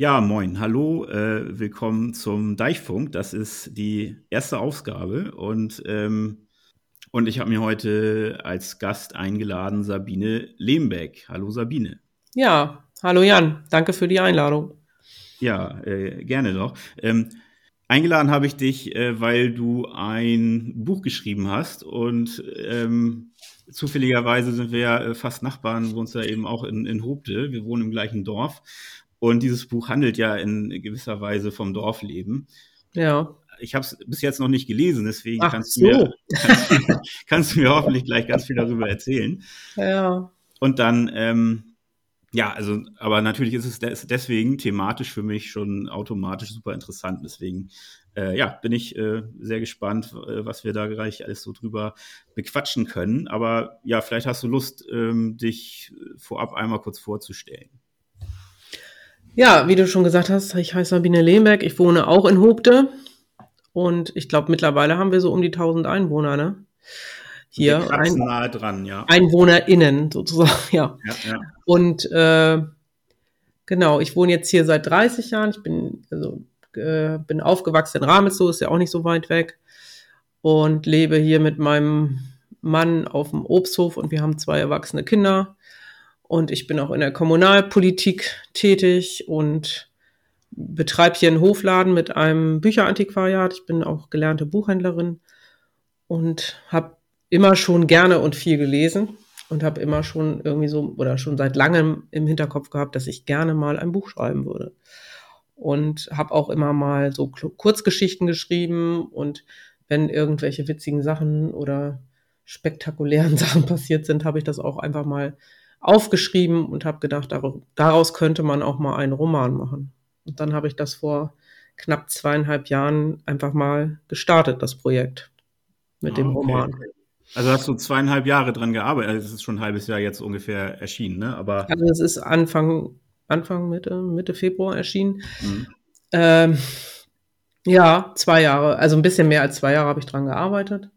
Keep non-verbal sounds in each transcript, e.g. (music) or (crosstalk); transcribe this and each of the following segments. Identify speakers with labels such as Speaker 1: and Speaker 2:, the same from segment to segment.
Speaker 1: Ja, moin, hallo, äh, willkommen zum Deichfunk. Das ist die erste Ausgabe und, ähm, und ich habe mir heute als Gast eingeladen Sabine Lehmbeck. Hallo Sabine.
Speaker 2: Ja, hallo Jan, danke für die Einladung.
Speaker 1: Ja, äh, gerne doch. Ähm, eingeladen habe ich dich, äh, weil du ein Buch geschrieben hast und ähm, zufälligerweise sind wir ja äh, fast Nachbarn, wohnen ja eben auch in, in Hobde. Wir wohnen im gleichen Dorf. Und dieses Buch handelt ja in gewisser Weise vom Dorfleben.
Speaker 2: Ja.
Speaker 1: Ich habe es bis jetzt noch nicht gelesen, deswegen Ach kannst, so. du mir, kannst, (laughs) kannst, du mir hoffentlich gleich ganz viel darüber erzählen.
Speaker 2: Ja.
Speaker 1: Und dann, ähm, ja, also, aber natürlich ist es deswegen thematisch für mich schon automatisch super interessant. Deswegen, äh, ja, bin ich äh, sehr gespannt, äh, was wir da gleich alles so drüber bequatschen können. Aber ja, vielleicht hast du Lust, ähm, dich vorab einmal kurz vorzustellen.
Speaker 2: Ja, wie du schon gesagt hast, ich heiße Sabine Lehmberg, ich wohne auch in Hobde und ich glaube mittlerweile haben wir so um die 1000 Einwohner, ne?
Speaker 1: Hier ein, nahe dran, ja.
Speaker 2: EinwohnerInnen sozusagen, (laughs) ja. ja, ja. Und äh, genau, ich wohne jetzt hier seit 30 Jahren. Ich bin also äh, bin aufgewachsen in Ramelow, ist ja auch nicht so weit weg und lebe hier mit meinem Mann auf dem Obsthof und wir haben zwei erwachsene Kinder. Und ich bin auch in der Kommunalpolitik tätig und betreibe hier einen Hofladen mit einem Bücherantiquariat. Ich bin auch gelernte Buchhändlerin und habe immer schon gerne und viel gelesen und habe immer schon irgendwie so oder schon seit langem im Hinterkopf gehabt, dass ich gerne mal ein Buch schreiben würde. Und habe auch immer mal so Kurzgeschichten geschrieben und wenn irgendwelche witzigen Sachen oder spektakulären (laughs) Sachen passiert sind, habe ich das auch einfach mal aufgeschrieben und habe gedacht, daraus könnte man auch mal einen Roman machen. Und dann habe ich das vor knapp zweieinhalb Jahren einfach mal gestartet, das Projekt mit dem ah, okay. Roman.
Speaker 1: Also hast du zweieinhalb Jahre dran gearbeitet. Also es ist schon ein halbes Jahr jetzt ungefähr erschienen, ne? Aber
Speaker 2: also es ist Anfang, Anfang Mitte, Mitte Februar erschienen. Mhm. Ähm, ja, zwei Jahre, also ein bisschen mehr als zwei Jahre habe ich dran gearbeitet.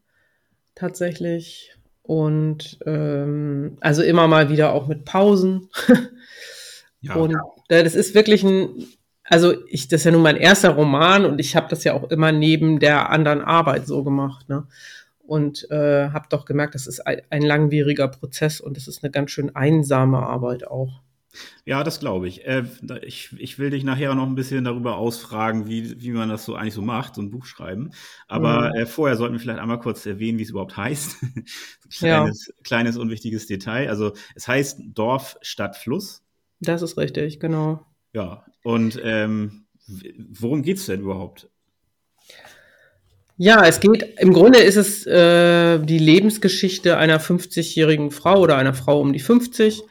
Speaker 2: Tatsächlich. Und ähm, also immer mal wieder auch mit Pausen. ja. (laughs) Und äh, das ist wirklich ein, also ich, das ist ja nun mein erster Roman und ich habe das ja auch immer neben der anderen Arbeit so gemacht, ne? Und äh, habe doch gemerkt, das ist ein, ein langwieriger Prozess und das ist eine ganz schön einsame Arbeit auch.
Speaker 1: Ja, das glaube ich. Äh, ich. Ich will dich nachher noch ein bisschen darüber ausfragen, wie, wie man das so eigentlich so macht, so ein Buch schreiben. Aber mhm. äh, vorher sollten wir vielleicht einmal kurz erwähnen, wie es überhaupt heißt. (laughs) kleines, ja. kleines unwichtiges Detail. Also es heißt Dorf, Stadt, Fluss.
Speaker 2: Das ist richtig, genau.
Speaker 1: Ja, und ähm, worum geht es denn überhaupt?
Speaker 2: Ja, es geht, im Grunde ist es äh, die Lebensgeschichte einer 50-jährigen Frau oder einer Frau um die 50,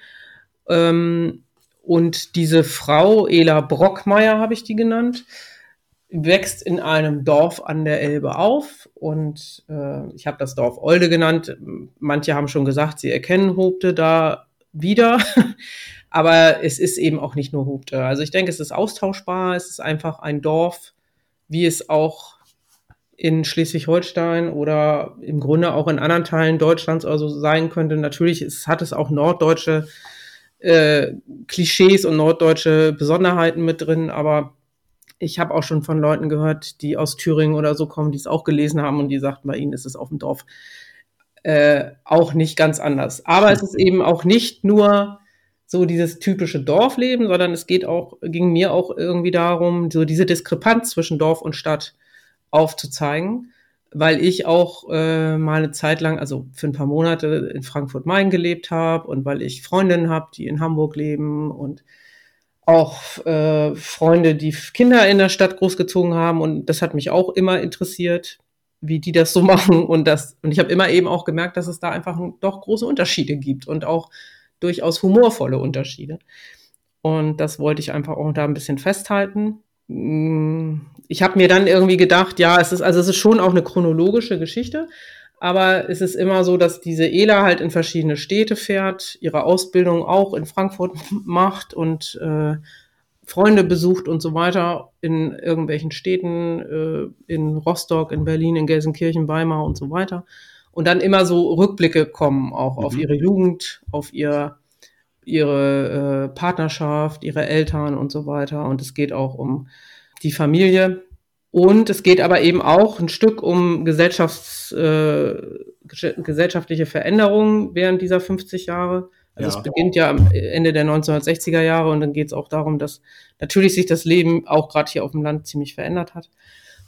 Speaker 2: ähm, und diese Frau, Ela Brockmeier habe ich die genannt, wächst in einem Dorf an der Elbe auf. Und äh, ich habe das Dorf Olde genannt. Manche haben schon gesagt, sie erkennen Hobte da wieder. (laughs) Aber es ist eben auch nicht nur Hobte. Also ich denke, es ist austauschbar. Es ist einfach ein Dorf, wie es auch in Schleswig-Holstein oder im Grunde auch in anderen Teilen Deutschlands also sein könnte. Natürlich ist, hat es auch norddeutsche Klischees und norddeutsche Besonderheiten mit drin, aber ich habe auch schon von Leuten gehört, die aus Thüringen oder so kommen, die es auch gelesen haben und die sagten, bei ihnen ist es auf dem Dorf äh, auch nicht ganz anders. Aber es ist eben auch nicht nur so dieses typische Dorfleben, sondern es geht auch, ging mir auch irgendwie darum, so diese Diskrepanz zwischen Dorf und Stadt aufzuzeigen weil ich auch äh, mal eine Zeit lang, also für ein paar Monate in Frankfurt-Main gelebt habe und weil ich Freundinnen habe, die in Hamburg leben und auch äh, Freunde, die Kinder in der Stadt großgezogen haben und das hat mich auch immer interessiert, wie die das so (laughs) machen und das und ich habe immer eben auch gemerkt, dass es da einfach doch große Unterschiede gibt und auch durchaus humorvolle Unterschiede. Und das wollte ich einfach auch da ein bisschen festhalten ich habe mir dann irgendwie gedacht, ja, es ist, also es ist schon auch eine chronologische Geschichte, aber es ist immer so, dass diese Ela halt in verschiedene Städte fährt, ihre Ausbildung auch in Frankfurt (laughs) macht und äh, Freunde besucht und so weiter in irgendwelchen Städten, äh, in Rostock, in Berlin, in Gelsenkirchen, Weimar und so weiter. Und dann immer so Rückblicke kommen auch mhm. auf ihre Jugend, auf ihr ihre äh, Partnerschaft, ihre Eltern und so weiter. Und es geht auch um die Familie. Und es geht aber eben auch ein Stück um Gesellschafts, äh, gesellschaftliche Veränderungen während dieser 50 Jahre. Also ja. es beginnt ja am Ende der 1960er Jahre und dann geht es auch darum, dass natürlich sich das Leben auch gerade hier auf dem Land ziemlich verändert hat.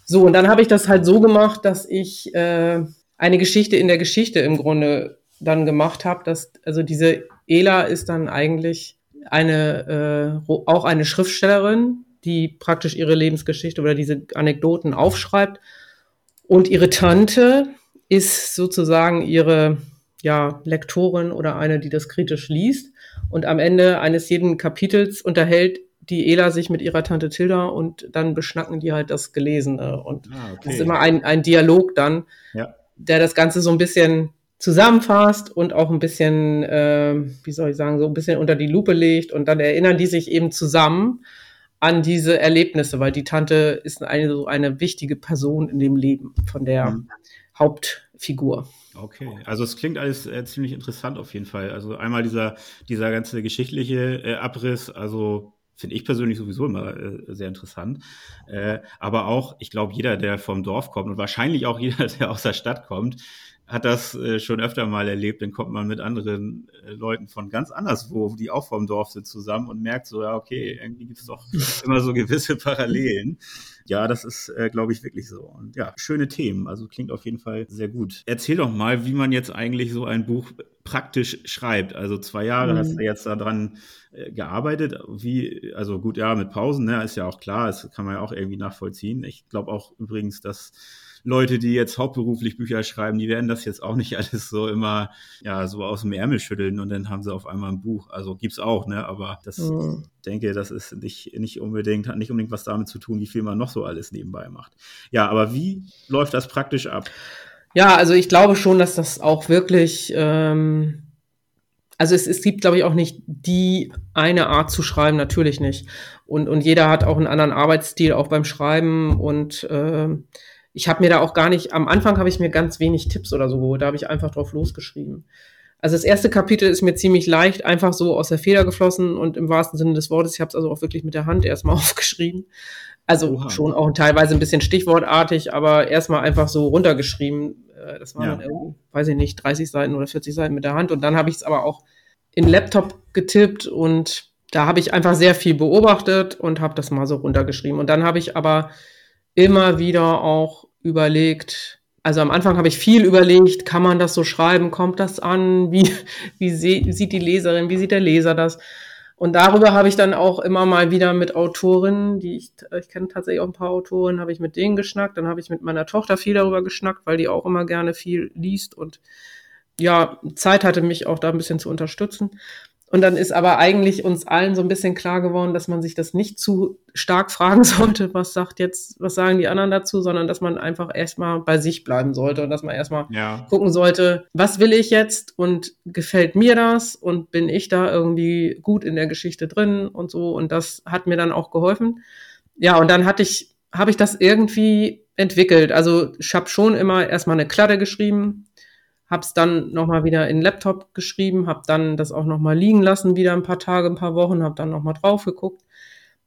Speaker 2: So, und dann habe ich das halt so gemacht, dass ich äh, eine Geschichte in der Geschichte im Grunde dann gemacht habe, dass also diese Ela ist dann eigentlich eine äh, auch eine Schriftstellerin, die praktisch ihre Lebensgeschichte oder diese Anekdoten aufschreibt. Und ihre Tante ist sozusagen ihre ja, Lektorin oder eine, die das kritisch liest. Und am Ende eines jeden Kapitels unterhält die Ela sich mit ihrer Tante Tilda und dann beschnacken die halt das Gelesene. Und ah, okay. das ist immer ein, ein Dialog dann, ja. der das Ganze so ein bisschen zusammenfasst und auch ein bisschen, äh, wie soll ich sagen, so ein bisschen unter die Lupe legt und dann erinnern die sich eben zusammen an diese Erlebnisse, weil die Tante ist eine, so eine wichtige Person in dem Leben von der mhm. Hauptfigur.
Speaker 1: Okay, also es klingt alles äh, ziemlich interessant auf jeden Fall. Also einmal dieser, dieser ganze geschichtliche äh, Abriss, also finde ich persönlich sowieso immer äh, sehr interessant. Äh, aber auch, ich glaube, jeder, der vom Dorf kommt und wahrscheinlich auch jeder, (laughs) der aus der Stadt kommt, hat das äh, schon öfter mal erlebt, dann kommt man mit anderen äh, Leuten von ganz anderswo, die auch vom Dorf sind, zusammen und merkt so, ja, okay, irgendwie gibt es doch (laughs) immer so gewisse Parallelen. Ja, das ist, äh, glaube ich, wirklich so. Und ja, schöne Themen. Also klingt auf jeden Fall sehr gut. Erzähl doch mal, wie man jetzt eigentlich so ein Buch praktisch schreibt. Also zwei Jahre mhm. hast du jetzt daran äh, gearbeitet. Wie, also gut, ja, mit Pausen, ne, ist ja auch klar, das kann man ja auch irgendwie nachvollziehen. Ich glaube auch übrigens, dass Leute, die jetzt hauptberuflich Bücher schreiben, die werden das jetzt auch nicht (laughs) alles so immer ja so aus dem Ärmel schütteln und dann haben sie auf einmal ein Buch. Also gibt's auch, ne? Aber das mhm. denke, das ist nicht, nicht unbedingt, hat nicht unbedingt was damit zu tun, wie viel man noch so alles nebenbei macht. Ja, aber wie läuft das praktisch ab?
Speaker 2: Ja, also ich glaube schon, dass das auch wirklich ähm also es, es gibt, glaube ich, auch nicht die eine Art zu schreiben, natürlich nicht. Und, und jeder hat auch einen anderen Arbeitsstil, auch beim Schreiben. Und äh, ich habe mir da auch gar nicht, am Anfang habe ich mir ganz wenig Tipps oder so geholt, da habe ich einfach drauf losgeschrieben. Also das erste Kapitel ist mir ziemlich leicht, einfach so aus der Feder geflossen und im wahrsten Sinne des Wortes, ich habe es also auch wirklich mit der Hand erstmal (laughs) aufgeschrieben. Also Oha. schon auch teilweise ein bisschen stichwortartig, aber erstmal einfach so runtergeschrieben. Äh, das waren, ja. weiß ich nicht, 30 Seiten oder 40 Seiten mit der Hand. Und dann habe ich es aber auch in Laptop getippt und da habe ich einfach sehr viel beobachtet und habe das mal so runtergeschrieben. Und dann habe ich aber immer wieder auch überlegt, also am Anfang habe ich viel überlegt, kann man das so schreiben, kommt das an, wie, (laughs) wie sieht die Leserin, wie sieht der Leser das? Und darüber habe ich dann auch immer mal wieder mit Autorinnen, die ich, ich kenne tatsächlich auch ein paar Autorinnen, habe ich mit denen geschnackt, dann habe ich mit meiner Tochter viel darüber geschnackt, weil die auch immer gerne viel liest und ja, Zeit hatte mich auch da ein bisschen zu unterstützen. Und dann ist aber eigentlich uns allen so ein bisschen klar geworden, dass man sich das nicht zu stark fragen (laughs) sollte, was sagt jetzt, was sagen die anderen dazu, sondern dass man einfach erstmal bei sich bleiben sollte und dass man erstmal ja. gucken sollte, was will ich jetzt und gefällt mir das und bin ich da irgendwie gut in der Geschichte drin und so. Und das hat mir dann auch geholfen. Ja, und dann hatte ich, habe ich das irgendwie entwickelt. Also ich habe schon immer erstmal eine Kladde geschrieben, habe es dann nochmal wieder in den Laptop geschrieben, habe dann das auch nochmal liegen lassen, wieder ein paar Tage, ein paar Wochen, habe dann nochmal drauf geguckt.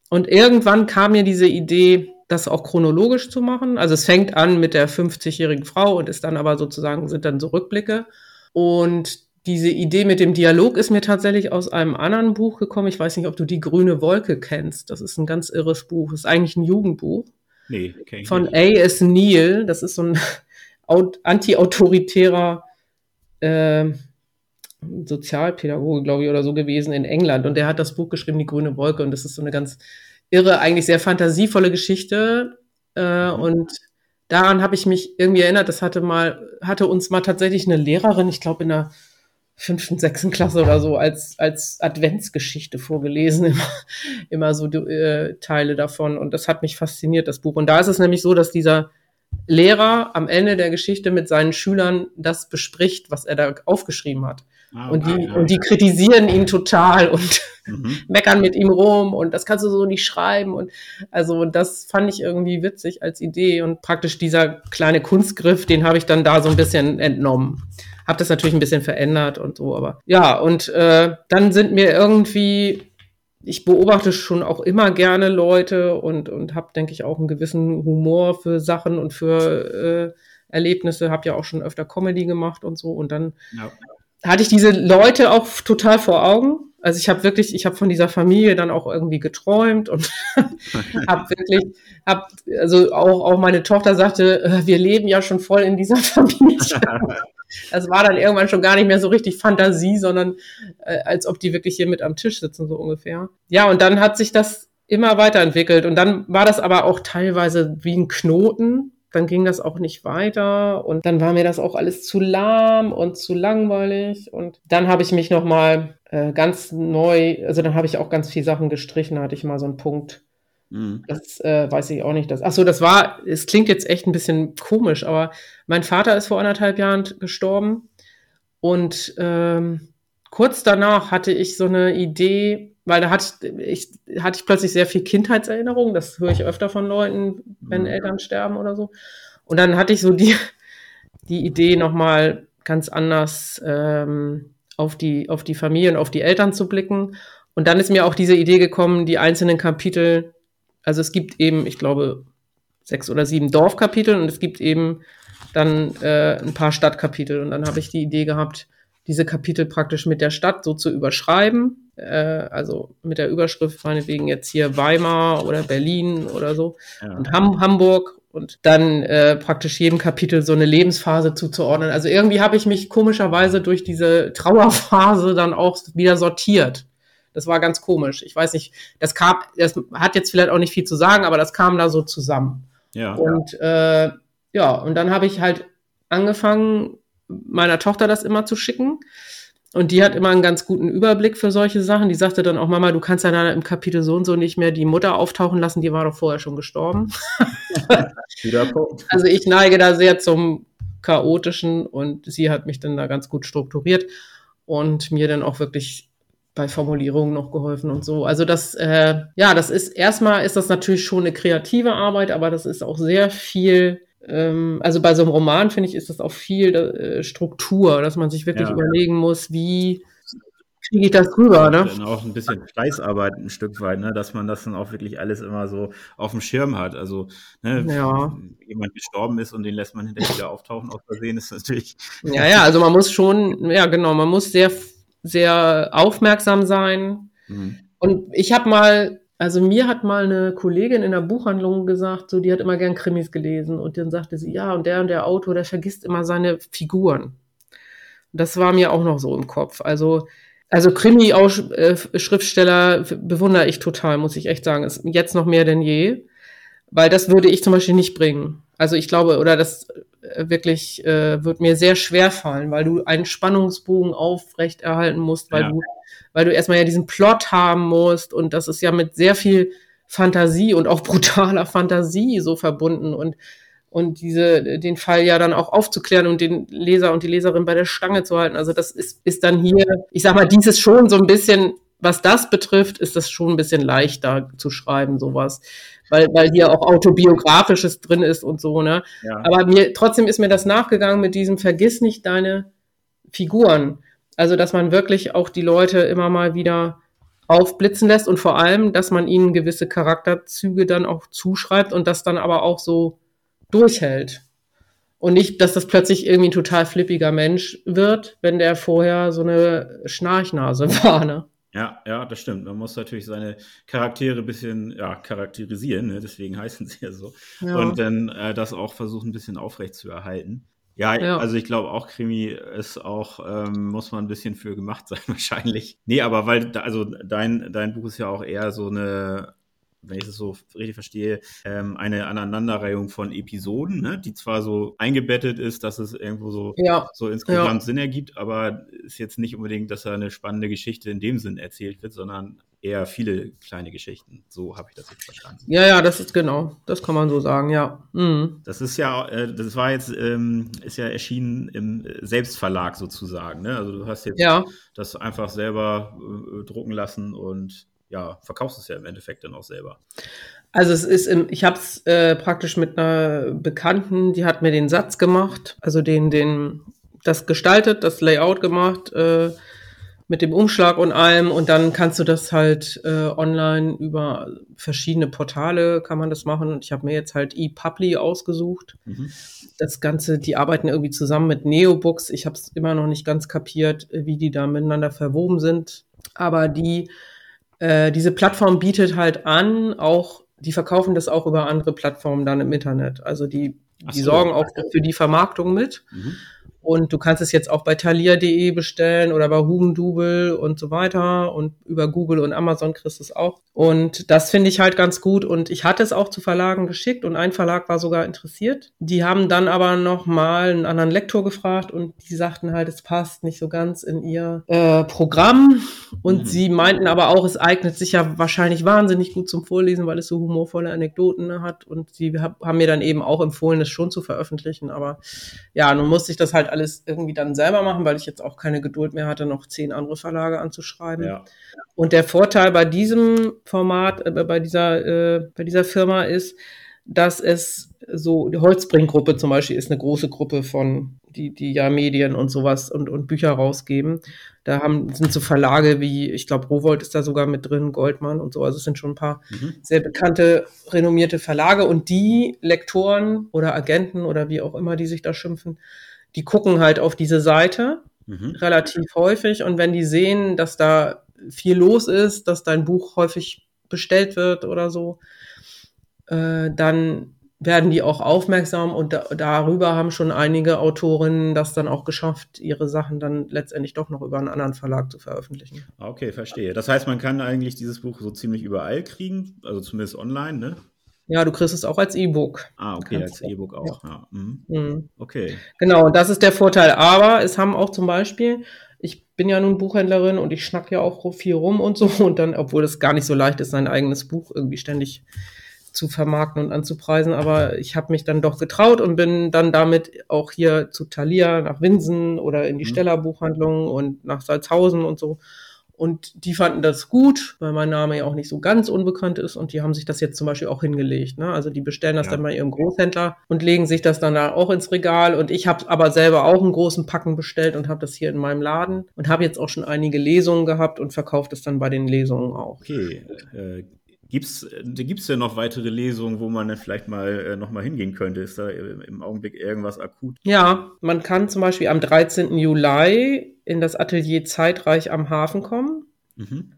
Speaker 2: Und irgendwann kam mir diese Idee, das auch chronologisch zu machen. Also es fängt an mit der 50-jährigen Frau und ist dann aber sozusagen, sind dann so Rückblicke. Und diese Idee mit dem Dialog ist mir tatsächlich aus einem anderen Buch gekommen. Ich weiß nicht, ob du die grüne Wolke kennst. Das ist ein ganz irres Buch. Das ist eigentlich ein Jugendbuch. Nee, okay. Von A.S. Neal. Das ist so ein (laughs) anti-autoritärer äh, Sozialpädagoge, glaube ich, oder so gewesen in England. Und der hat das Buch geschrieben, Die grüne Wolke. Und das ist so eine ganz irre, eigentlich sehr fantasievolle Geschichte. Äh, mhm. und daran habe ich mich irgendwie erinnert. Das hatte mal, hatte uns mal tatsächlich eine Lehrerin, ich glaube in der fünften, sechsten Klasse oder so, als, als Adventsgeschichte vorgelesen, (laughs) immer, immer so äh, Teile davon. Und das hat mich fasziniert, das Buch. Und da ist es nämlich so, dass dieser Lehrer am Ende der Geschichte mit seinen Schülern das bespricht, was er da aufgeschrieben hat. Ah, und, die, ja. und die kritisieren ihn total und mhm. (laughs) meckern mit ihm rum und das kannst du so nicht schreiben. Und also das fand ich irgendwie witzig als Idee und praktisch dieser kleine Kunstgriff, den habe ich dann da so ein bisschen entnommen. Hab das natürlich ein bisschen verändert und so, aber ja, und äh, dann sind mir irgendwie ich beobachte schon auch immer gerne Leute und, und habe, denke ich, auch einen gewissen Humor für Sachen und für äh, Erlebnisse. Habe ja auch schon öfter Comedy gemacht und so. Und dann ja. hatte ich diese Leute auch total vor Augen. Also ich habe wirklich, ich habe von dieser Familie dann auch irgendwie geträumt und (laughs) habe wirklich, habe, also auch, auch meine Tochter sagte, äh, wir leben ja schon voll in dieser (laughs) Familie. (laughs) Das war dann irgendwann schon gar nicht mehr so richtig Fantasie, sondern äh, als ob die wirklich hier mit am Tisch sitzen, so ungefähr. Ja, und dann hat sich das immer weiterentwickelt. Und dann war das aber auch teilweise wie ein Knoten. Dann ging das auch nicht weiter und dann war mir das auch alles zu lahm und zu langweilig. Und dann habe ich mich nochmal äh, ganz neu, also dann habe ich auch ganz viele Sachen gestrichen, da hatte ich mal so einen Punkt Mhm. Das äh, weiß ich auch nicht. Dass, ach so, das war, es klingt jetzt echt ein bisschen komisch, aber mein Vater ist vor anderthalb Jahren gestorben und ähm, kurz danach hatte ich so eine Idee, weil da hatte ich, hatte ich plötzlich sehr viel Kindheitserinnerungen, das höre ich öfter von Leuten, wenn mhm. Eltern sterben oder so. Und dann hatte ich so die, die Idee, nochmal ganz anders ähm, auf, die, auf die Familie und auf die Eltern zu blicken. Und dann ist mir auch diese Idee gekommen, die einzelnen Kapitel also es gibt eben, ich glaube, sechs oder sieben Dorfkapitel und es gibt eben dann äh, ein paar Stadtkapitel. Und dann habe ich die Idee gehabt, diese Kapitel praktisch mit der Stadt so zu überschreiben. Äh, also mit der Überschrift meinetwegen jetzt hier Weimar oder Berlin oder so ja. und Ham Hamburg und dann äh, praktisch jedem Kapitel so eine Lebensphase zuzuordnen. Also irgendwie habe ich mich komischerweise durch diese Trauerphase dann auch wieder sortiert. Das war ganz komisch. Ich weiß nicht, das kam, das hat jetzt vielleicht auch nicht viel zu sagen, aber das kam da so zusammen. Ja. Und äh, ja, und dann habe ich halt angefangen, meiner Tochter das immer zu schicken. Und die hat immer einen ganz guten Überblick für solche Sachen. Die sagte dann auch, Mama, du kannst ja dann im Kapitel so und so nicht mehr die Mutter auftauchen lassen, die war doch vorher schon gestorben. (laughs) also ich neige da sehr zum Chaotischen und sie hat mich dann da ganz gut strukturiert und mir dann auch wirklich bei Formulierungen noch geholfen und so. Also das, äh, ja, das ist erstmal ist das natürlich schon eine kreative Arbeit, aber das ist auch sehr viel. Ähm, also bei so einem Roman finde ich ist das auch viel äh, Struktur, dass man sich wirklich ja. überlegen muss, wie kriege ich das rüber, ne?
Speaker 1: Dann auch ein bisschen Fleißarbeit ein Stück weit, ne? dass man das dann auch wirklich alles immer so auf dem Schirm hat. Also, ne, ja. jemand gestorben ist und den lässt man hinterher wieder auftauchen aus Versehen, ist natürlich.
Speaker 2: Ja, ja, also man muss schon, ja genau, man muss sehr sehr aufmerksam sein. Mhm. Und ich habe mal, also mir hat mal eine Kollegin in der Buchhandlung gesagt, so die hat immer gern Krimis gelesen und dann sagte sie, ja, und der und der Autor, der vergisst immer seine Figuren. Das war mir auch noch so im Kopf. Also also Krimi-Schriftsteller bewundere ich total, muss ich echt sagen. Ist jetzt noch mehr denn je. Weil das würde ich zum Beispiel nicht bringen. Also ich glaube, oder das äh, wirklich äh, wird mir sehr schwer fallen, weil du einen Spannungsbogen aufrechterhalten musst, weil ja. du, weil du erstmal ja diesen Plot haben musst und das ist ja mit sehr viel Fantasie und auch (laughs) brutaler Fantasie so verbunden und und diese den Fall ja dann auch aufzuklären und den Leser und die Leserin bei der Stange zu halten. Also das ist ist dann hier, ich sag mal, dieses schon so ein bisschen, was das betrifft, ist das schon ein bisschen leichter zu schreiben sowas weil, weil hier auch autobiografisches drin ist und so, ne? Ja. Aber mir, trotzdem ist mir das nachgegangen mit diesem Vergiss nicht deine Figuren. Also, dass man wirklich auch die Leute immer mal wieder aufblitzen lässt und vor allem, dass man ihnen gewisse Charakterzüge dann auch zuschreibt und das dann aber auch so durchhält. Und nicht, dass das plötzlich irgendwie ein total flippiger Mensch wird, wenn der vorher so eine Schnarchnase (laughs) war, ne?
Speaker 1: Ja, ja, das stimmt. Man muss natürlich seine Charaktere ein bisschen ja, charakterisieren, ne? deswegen (laughs) heißen sie ja so. Ja. Und dann äh, das auch versuchen, ein bisschen aufrecht zu erhalten. Ja, ja. also ich glaube auch Krimi ist auch, ähm, muss man ein bisschen für gemacht (laughs) sein wahrscheinlich. Nee, aber weil, also dein, dein Buch ist ja auch eher so eine wenn ich es so richtig verstehe, ähm, eine Aneinanderreihung von Episoden, ne, die zwar so eingebettet ist, dass es irgendwo so, ja. so insgesamt ja. Sinn ergibt, aber ist jetzt nicht unbedingt, dass da eine spannende Geschichte in dem Sinn erzählt wird, sondern eher viele kleine Geschichten. So habe ich das jetzt verstanden.
Speaker 2: Ja, ja, das ist genau. Das kann man so sagen, ja. Mhm.
Speaker 1: Das ist ja, äh, das war jetzt, ähm, ist ja erschienen im Selbstverlag sozusagen. Ne? Also du hast jetzt
Speaker 2: Ja.
Speaker 1: das einfach selber äh, drucken lassen und ja, verkaufst es ja im Endeffekt dann auch selber.
Speaker 2: Also es ist im, ich habe es äh, praktisch mit einer Bekannten, die hat mir den Satz gemacht, also den, den, das gestaltet, das Layout gemacht, äh, mit dem Umschlag und allem und dann kannst du das halt äh, online über verschiedene Portale kann man das machen und ich habe mir jetzt halt ePubli ausgesucht.
Speaker 1: Mhm.
Speaker 2: Das Ganze, die arbeiten irgendwie zusammen mit Neobooks. Ich habe es immer noch nicht ganz kapiert, wie die da miteinander verwoben sind. Aber die, äh, diese Plattform bietet halt an, auch, die verkaufen das auch über andere Plattformen dann im Internet. Also die, die
Speaker 1: so.
Speaker 2: sorgen auch für die Vermarktung mit.
Speaker 1: Mhm.
Speaker 2: Und du kannst es jetzt auch bei thalia.de bestellen oder bei Hugendubel und so weiter. Und über Google und Amazon kriegst du es auch. Und das finde ich halt ganz gut. Und ich hatte es auch zu Verlagen geschickt und ein Verlag war sogar interessiert. Die haben dann aber noch mal einen anderen Lektor gefragt und die sagten halt, es passt nicht so ganz in ihr äh, Programm. Und
Speaker 1: Mhm.
Speaker 2: sie meinten aber auch, es eignet sich ja wahrscheinlich wahnsinnig gut zum Vorlesen, weil es so humorvolle Anekdoten hat. Und sie hab, haben mir dann eben auch empfohlen, es schon zu veröffentlichen. Aber ja, nun musste ich das halt alles irgendwie dann selber machen, weil ich jetzt auch keine Geduld mehr hatte, noch zehn andere Verlage anzuschreiben.
Speaker 1: Ja.
Speaker 2: Und der Vorteil bei diesem Format, äh, bei dieser, äh, bei dieser Firma ist, dass es so, die Holzbring-Gruppe zum Beispiel ist eine große Gruppe von, die, die ja Medien und sowas und, und Bücher rausgeben. Da haben, sind so Verlage wie, ich glaube, Rowold ist da sogar mit drin, Goldmann und so. Also es sind schon ein paar
Speaker 1: Mhm.
Speaker 2: sehr bekannte, renommierte Verlage und die Lektoren oder Agenten oder wie auch immer die sich da schimpfen, die gucken halt auf diese Seite
Speaker 1: Mhm.
Speaker 2: relativ häufig und wenn die sehen, dass da viel los ist, dass dein Buch häufig bestellt wird oder so, äh, dann werden die auch aufmerksam und da, darüber haben schon einige Autorinnen das dann auch geschafft, ihre Sachen dann letztendlich doch noch über einen anderen Verlag zu veröffentlichen.
Speaker 1: Okay, verstehe. Das heißt, man kann eigentlich dieses Buch so ziemlich überall kriegen, also zumindest online, ne?
Speaker 2: Ja, du kriegst es auch als E-Book.
Speaker 1: Ah, okay,
Speaker 2: Kannst
Speaker 1: als E-Book auch. Ja. Mhm.
Speaker 2: Mhm.
Speaker 1: Okay.
Speaker 2: Genau, das ist der Vorteil. Aber es haben auch zum Beispiel, ich bin ja nun Buchhändlerin und ich schnack ja auch viel rum und so. (laughs) Und dann, obwohl es gar nicht so leicht ist, sein eigenes Buch irgendwie ständig zu vermarkten und anzupreisen. Aber ich habe mich dann doch getraut und bin dann damit auch hier zu Thalia, nach Winsen oder in die
Speaker 1: Mhm.
Speaker 2: Steller Buchhandlung und nach Salzhausen und so. Und die fanden das gut, weil mein Name ja auch nicht so ganz unbekannt ist. Und die haben sich das jetzt zum Beispiel auch hingelegt. Ne? Also die bestellen das
Speaker 1: Ja.
Speaker 2: dann bei ihrem Großhändler und legen sich das dann da auch ins Regal. Und ich habe aber selber auch einen großen Packen bestellt und habe das hier in meinem Laden und habe jetzt auch schon einige Lesungen gehabt und verkauft es dann bei den Lesungen auch.
Speaker 1: Okay. Äh, gibt's, äh, gibt's denn noch weitere Lesungen, wo man dann vielleicht mal äh, noch mal hingehen könnte? Ist da äh, im Augenblick irgendwas akut?
Speaker 2: Ja, man kann zum Beispiel am 13. Juli in das Atelier Zeitreich am Hafen kommen.
Speaker 1: Mhm.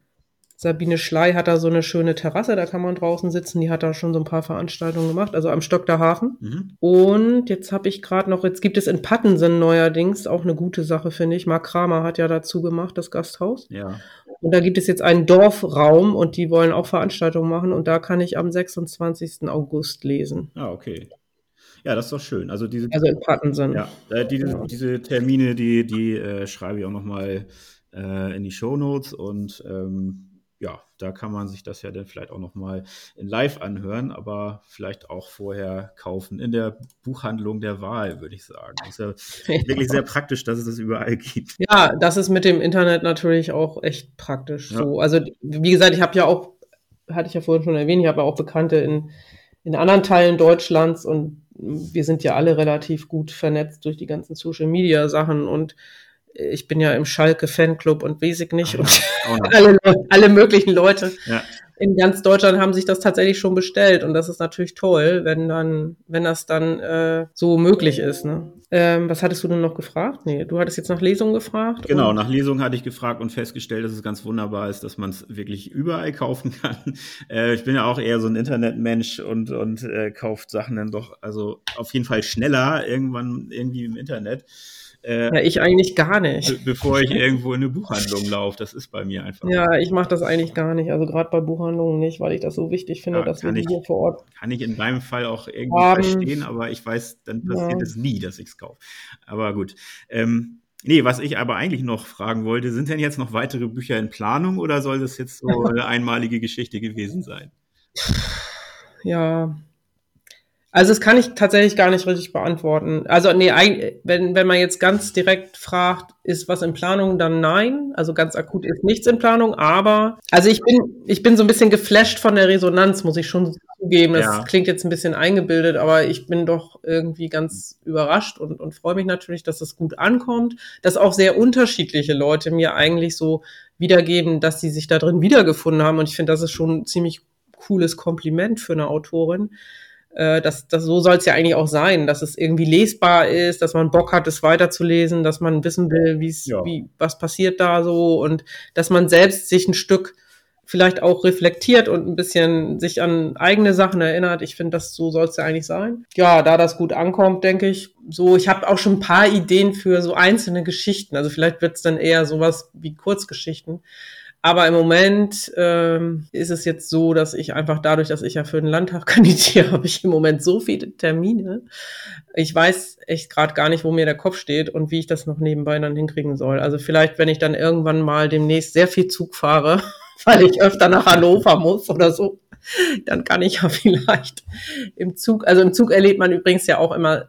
Speaker 2: Sabine Schley hat da so eine schöne Terrasse, da kann man draußen sitzen. Die hat da schon so ein paar Veranstaltungen gemacht, also am Stock der Hafen.
Speaker 1: Mhm.
Speaker 2: Und jetzt habe ich gerade noch, jetzt gibt es in Pattensen neuerdings auch eine gute Sache, finde ich. Mark Kramer hat ja dazu gemacht, das Gasthaus.
Speaker 1: Ja.
Speaker 2: Und da gibt es jetzt einen Dorfraum und die wollen auch Veranstaltungen machen und da kann ich am 26. August lesen.
Speaker 1: Ah, okay. Ja, das ist doch schön. Also diese,
Speaker 2: Also in Pattensen.
Speaker 1: ja, äh, diese,
Speaker 2: Ja.
Speaker 1: diese Termine, die, die äh, schreibe ich auch noch mal äh, in die Shownotes und ähm, ja, da kann man sich das ja dann vielleicht auch noch mal in Live anhören, aber vielleicht auch vorher kaufen in der Buchhandlung der Wahl, würde ich sagen. Ist (laughs) ja wirklich sehr praktisch, dass es das überall gibt.
Speaker 2: Ja, das ist mit dem Internet natürlich auch echt praktisch.
Speaker 1: Ja.
Speaker 2: So, also wie gesagt, ich habe ja auch, hatte ich ja vorhin schon erwähnt, ich habe ja auch Bekannte in, in anderen Teilen Deutschlands und wir sind ja alle relativ gut vernetzt durch die ganzen Social Media Sachen und ich bin ja im Schalke Fanclub und ich nicht
Speaker 1: Ah,
Speaker 2: und
Speaker 1: noch. (laughs)
Speaker 2: alle, alle möglichen Leute
Speaker 1: Ja.
Speaker 2: in ganz Deutschland haben sich das tatsächlich schon bestellt und das ist natürlich toll, wenn dann, wenn das dann äh, so möglich ist. Ne? Ähm, was hattest du denn noch gefragt? Nee, du hattest jetzt nach Lesungen gefragt.
Speaker 1: Genau, nach Lesung hatte ich gefragt und festgestellt, dass es ganz wunderbar ist, dass man es wirklich überall kaufen kann. (laughs) Äh, ich bin ja auch eher so ein Internetmensch und, und äh, kauft Sachen dann doch, also auf jeden Fall schneller irgendwann irgendwie im Internet, äh,
Speaker 2: Ja, ich eigentlich gar nicht.
Speaker 1: be bevor ich irgendwo in eine Buchhandlung laufe. Das ist bei mir einfach.
Speaker 2: Ja, ich mache das eigentlich gar nicht. Also gerade bei Buchhandlungen nicht, weil ich das so wichtig finde,
Speaker 1: Ja,
Speaker 2: dass wir
Speaker 1: ich-
Speaker 2: hier vor Ort.
Speaker 1: Kann ich in meinem Fall auch irgendwie
Speaker 2: Haben-
Speaker 1: verstehen, aber ich weiß, dann passiert
Speaker 2: Ja.
Speaker 1: es nie, dass ich es kaufe. Aber gut. Ähm, Nee, was ich aber eigentlich noch fragen wollte, sind denn jetzt noch weitere Bücher in Planung oder soll das jetzt so (laughs) eine einmalige Geschichte gewesen sein?
Speaker 2: Ja, also das kann ich tatsächlich gar nicht richtig beantworten. Also nee, wenn, wenn man jetzt ganz direkt fragt, ist was in Planung, dann nein. Also ganz akut ist nichts in Planung, aber also ich bin, ich bin so ein bisschen geflasht von der Resonanz, muss ich schon zugeben. Das ja. klingt jetzt ein bisschen eingebildet, aber ich bin doch irgendwie ganz überrascht und, und freue mich natürlich, dass das gut ankommt, dass auch sehr unterschiedliche Leute mir eigentlich so wiedergeben, dass sie sich da drin wiedergefunden haben. Und ich finde, das ist schon ein ziemlich cooles Kompliment für eine Autorin äh, das, das, so soll es ja eigentlich auch sein, dass es irgendwie lesbar ist, dass man Bock hat, es weiterzulesen, dass man wissen will, wie es, ja. wie, was passiert da so und dass man selbst sich ein Stück vielleicht auch reflektiert und ein bisschen sich an eigene Sachen erinnert. Ich finde, das so soll es ja eigentlich sein. Ja, da das gut ankommt, denke ich, so, ich habe auch schon ein paar Ideen für so einzelne Geschichten. Also vielleicht wird es dann eher sowas wie Kurzgeschichten. Aber im Moment ähm, ist es jetzt so, dass ich einfach dadurch, dass ich ja für den Landtag (laughs) kandidiere, habe ich im Moment so viele Termine. Ich weiß echt gerade gar nicht, wo mir der Kopf steht und wie ich das noch nebenbei dann hinkriegen soll. Also vielleicht, wenn ich dann irgendwann mal demnächst sehr viel Zug fahre, (laughs) weil ich öfter nach Hannover muss oder so, dann kann ich ja (laughs) vielleicht im Zug, also im Zug erlebt man übrigens ja auch immer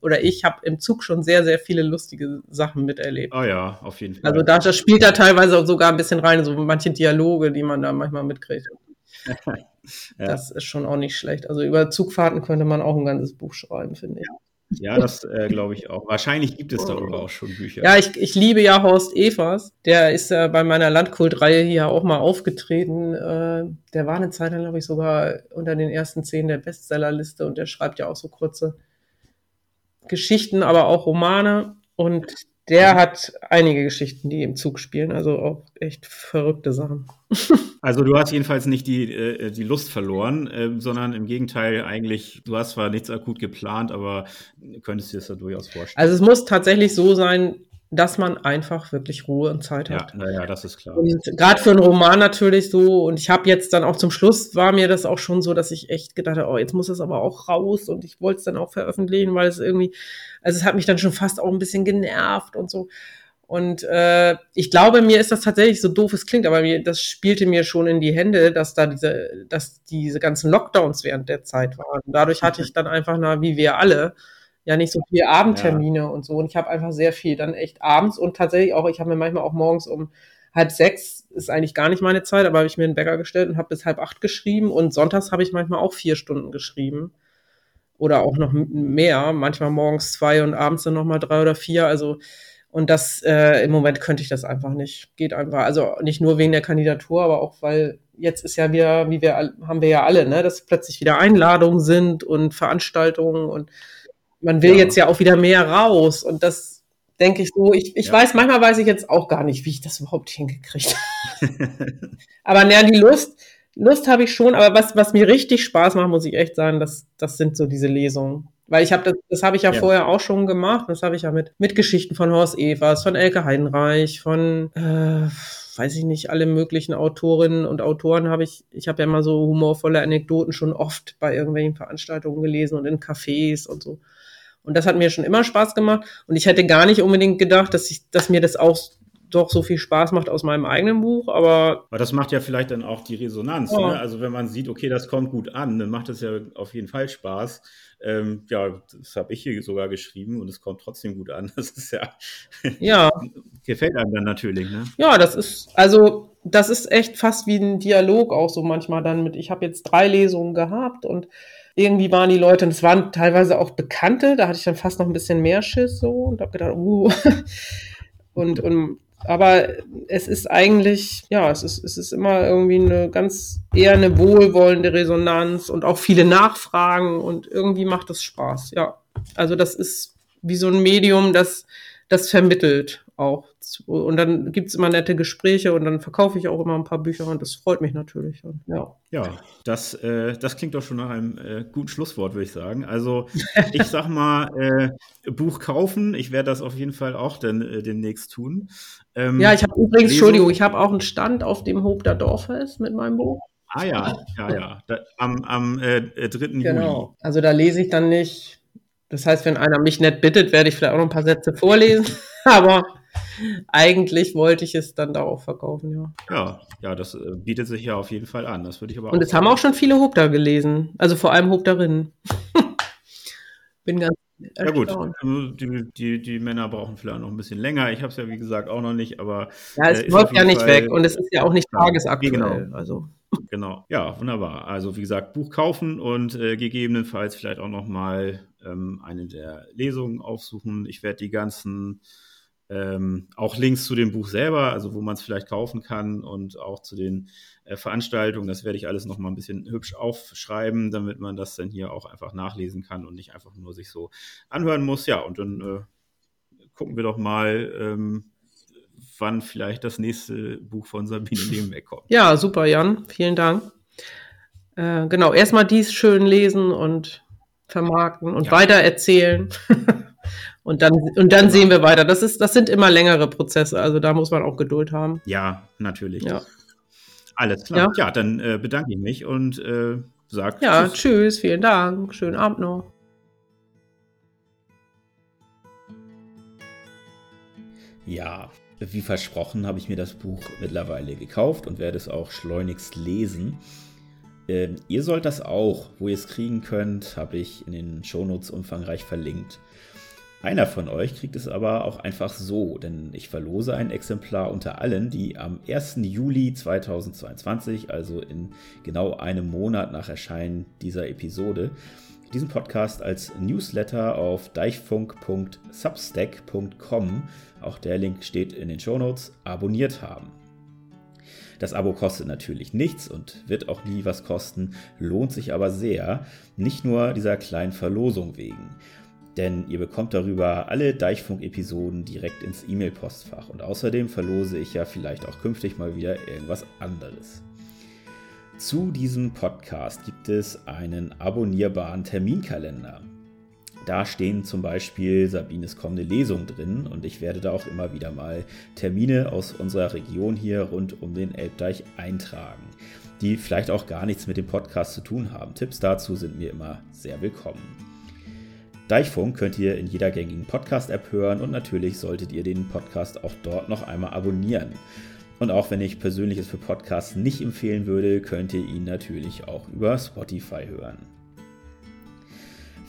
Speaker 2: oder ich habe im Zug schon sehr, sehr viele lustige Sachen miterlebt.
Speaker 1: Oh ja, auf jeden Fall.
Speaker 2: Also da, das spielt da teilweise sogar ein bisschen rein, so manche Dialoge, die man da manchmal mitkriegt. (laughs) ja. Das ist schon auch nicht schlecht. Also über Zugfahrten könnte man auch ein ganzes Buch schreiben, finde ich.
Speaker 1: Ja, das äh, glaube ich auch. Wahrscheinlich gibt es darüber auch schon Bücher.
Speaker 2: Ja, ich, ich liebe ja Horst Evers. Der ist ja äh, bei meiner Landkultreihe hier auch mal aufgetreten. Äh, der war eine Zeit lang, glaube ich, sogar unter den ersten zehn der Bestsellerliste und der schreibt ja auch so kurze Geschichten, aber auch Romane. Und der hat einige Geschichten, die im Zug spielen, also auch echt verrückte Sachen. (laughs)
Speaker 1: Also du hast jedenfalls nicht die, äh, die Lust verloren, äh, sondern im Gegenteil eigentlich, du hast zwar nichts akut geplant, aber könntest dir das da durchaus vorstellen.
Speaker 2: Also es muss tatsächlich so sein, dass man einfach wirklich Ruhe und Zeit hat.
Speaker 1: Ja, naja, das ist klar.
Speaker 2: Und gerade für einen Roman natürlich so. Und ich habe jetzt dann auch zum Schluss war mir das auch schon so, dass ich echt gedacht habe, oh, jetzt muss es aber auch raus. Und ich wollte es dann auch veröffentlichen, weil es irgendwie, also es hat mich dann schon fast auch ein bisschen genervt und so. Und äh, ich glaube, mir ist das tatsächlich so doof es klingt, aber mir, das spielte mir schon in die Hände, dass da diese, dass diese ganzen Lockdowns während der Zeit waren. Dadurch hatte ich dann einfach, na, wie wir alle, ja nicht so viel Abendtermine ja. und so. Und ich habe einfach sehr viel dann echt abends und tatsächlich auch, ich habe mir manchmal auch morgens um halb sechs, ist eigentlich gar nicht meine Zeit, aber habe ich mir einen Bäcker gestellt und habe bis halb acht geschrieben und sonntags habe ich manchmal auch vier Stunden geschrieben. Oder auch noch mehr, manchmal morgens zwei und abends dann nochmal drei oder vier. Also, und das äh, im Moment könnte ich das einfach nicht. Geht einfach. Also nicht nur wegen der Kandidatur, aber auch weil jetzt ist ja wieder, wie wir haben wir ja alle, ne, dass plötzlich wieder Einladungen sind und Veranstaltungen und man will ja. jetzt ja auch wieder mehr raus und das denke ich so, ich, ich ja. weiß, manchmal weiß ich jetzt auch gar nicht, wie ich das überhaupt hingekriegt habe. (laughs) aber naja, die Lust, Lust habe ich schon, aber was, was mir richtig Spaß macht, muss ich echt sagen, das, das sind so diese Lesungen. Weil ich habe das, das habe ich ja, ja, vorher auch schon gemacht. Das habe ich ja mit, mit Geschichten von Horst Evers, von Elke Heidenreich, von äh, weiß ich nicht, alle möglichen Autorinnen und Autoren habe ich, ich habe ja immer so humorvolle Anekdoten schon oft bei irgendwelchen Veranstaltungen gelesen und in Cafés und so. Und das hat mir schon immer Spaß gemacht. Und ich hätte gar nicht unbedingt gedacht, dass ich, dass mir das auch doch so viel Spaß macht aus meinem eigenen Buch, aber.
Speaker 1: Aber das macht ja vielleicht dann auch die Resonanz. Ja. Ne? Also wenn man sieht, okay, das kommt gut an, dann macht es ja auf jeden Fall Spaß. Ähm, ja, das habe ich hier sogar geschrieben und es kommt trotzdem gut an. (laughs) Das ist ja. (laughs)
Speaker 2: Ja.
Speaker 1: gefällt einem dann natürlich, ne?
Speaker 2: Ja, das ist, also, das ist echt fast wie ein Dialog auch so manchmal dann mit, ich habe jetzt drei Lesungen gehabt und irgendwie waren die Leute, und es waren teilweise auch Bekannte, da hatte ich dann fast noch ein bisschen mehr Schiss so und habe gedacht, uh. (laughs) und, und aber es ist eigentlich, ja, es ist, es ist immer irgendwie eine ganz eher eine wohlwollende Resonanz und auch viele Nachfragen und irgendwie macht es Spaß, ja. Also das ist wie so ein Medium, das, das vermittelt auch. Und dann gibt's immer nette Gespräche und dann verkaufe ich auch immer ein paar Bücher und das freut mich natürlich. Ja.
Speaker 1: ja, das, äh, das klingt doch schon nach einem äh, guten Schlusswort, würde ich sagen. Also ich sag mal, äh, Buch kaufen, ich werde das auf jeden Fall auch dann äh, demnächst tun.
Speaker 2: Ähm, ja, ich habe übrigens, Lesung, Entschuldigung, ich habe auch einen Stand auf dem Hob der Dorfes mit meinem Buch.
Speaker 1: Ah ja, ja, ja. Da, am am äh, 3. Genau. Juli.
Speaker 2: Also da lese ich dann nicht Das heißt, wenn einer mich nett bittet, werde ich vielleicht auch noch ein paar Sätze vorlesen. (laughs) Aber eigentlich wollte ich es dann darauf verkaufen, ja.
Speaker 1: Ja, ja, das äh, bietet sich ja auf jeden Fall an. Das würde ich aber
Speaker 2: Und es haben auch schon viele Hobder gelesen. Also vor allem Hobderinnen. (laughs) Bin ganz
Speaker 1: ja gut, die, die, die Männer brauchen vielleicht noch ein bisschen länger. Ich habe es ja wie gesagt auch noch nicht, aber
Speaker 2: ja, es äh, läuft ja nicht Fall, weg und es ist ja auch nicht tagesaktuell.
Speaker 1: Genau. Also. genau, ja, wunderbar. Also wie gesagt, Buch kaufen und äh, gegebenenfalls vielleicht auch noch mal ähm, eine der Lesungen aufsuchen. Ich werde die ganzen ähm, auch Links zu dem Buch selber, also wo man es vielleicht kaufen kann und auch zu den äh, Veranstaltungen. Das werde ich alles noch mal ein bisschen hübsch aufschreiben, damit man das dann hier auch einfach nachlesen kann und nicht einfach nur sich so anhören muss. Ja, und dann äh, gucken wir doch mal, ähm, wann vielleicht das nächste Buch von Sabine Lehmbeck kommt.
Speaker 2: Ja, super, Jan. Vielen Dank. Äh, genau, erstmal dies schön lesen und vermarkten und ja. weitererzählen. (laughs) Und dann, und dann genau. sehen wir weiter. Das, ist, das sind immer längere Prozesse, also da muss man auch Geduld haben.
Speaker 1: Ja, natürlich. Ja. Alles klar. Ja, ja dann äh, bedanke ich mich und äh, sage
Speaker 2: Ja, tschüss. tschüss, vielen Dank. Schönen Abend noch.
Speaker 1: Ja, wie versprochen habe ich mir das Buch mittlerweile gekauft und werde es auch schleunigst lesen. Ähm, ihr sollt das auch, wo ihr es kriegen könnt, habe ich in den Shownotes umfangreich verlinkt. Einer von euch kriegt es aber auch einfach so, denn ich verlose ein Exemplar unter allen, die am 1. Juli 2022, also in genau einem Monat nach Erscheinen dieser Episode, diesen Podcast als Newsletter auf deichfunk.substack.com, auch der Link steht in den Shownotes, abonniert haben. Das Abo kostet natürlich nichts und wird auch nie was kosten, lohnt sich aber sehr, nicht nur dieser kleinen Verlosung wegen denn ihr bekommt darüber alle Deichfunk-Episoden direkt ins E-Mail-Postfach und außerdem verlose ich ja vielleicht auch künftig mal wieder irgendwas anderes. Zu diesem Podcast gibt es einen abonnierbaren Terminkalender. Da stehen zum Beispiel Sabines kommende Lesung drin und ich werde da auch immer wieder mal Termine aus unserer Region hier rund um den Elbdeich eintragen, die vielleicht auch gar nichts mit dem Podcast zu tun haben. Tipps dazu sind mir immer sehr willkommen. Deichfunk könnt ihr in jeder gängigen Podcast-App hören und natürlich solltet ihr den Podcast auch dort noch einmal abonnieren. Und auch wenn ich Persönliches für Podcasts nicht empfehlen würde, könnt ihr ihn natürlich auch über Spotify hören.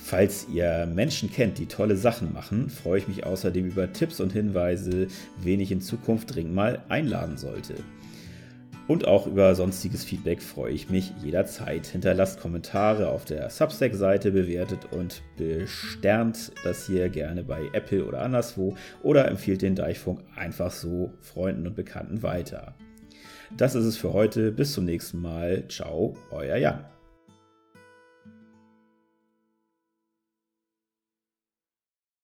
Speaker 1: Falls ihr Menschen kennt, die tolle Sachen machen, freue ich mich außerdem über Tipps und Hinweise, wen ich in Zukunft dringend mal einladen sollte. Und auch über sonstiges Feedback freue ich mich jederzeit. Hinterlasst Kommentare auf der Substack-Seite, bewertet und besternt das hier gerne bei Apple oder anderswo oder empfiehlt den Deichfunk einfach so Freunden und Bekannten weiter. Das ist es für heute. Bis zum nächsten Mal. Ciao, euer Jan.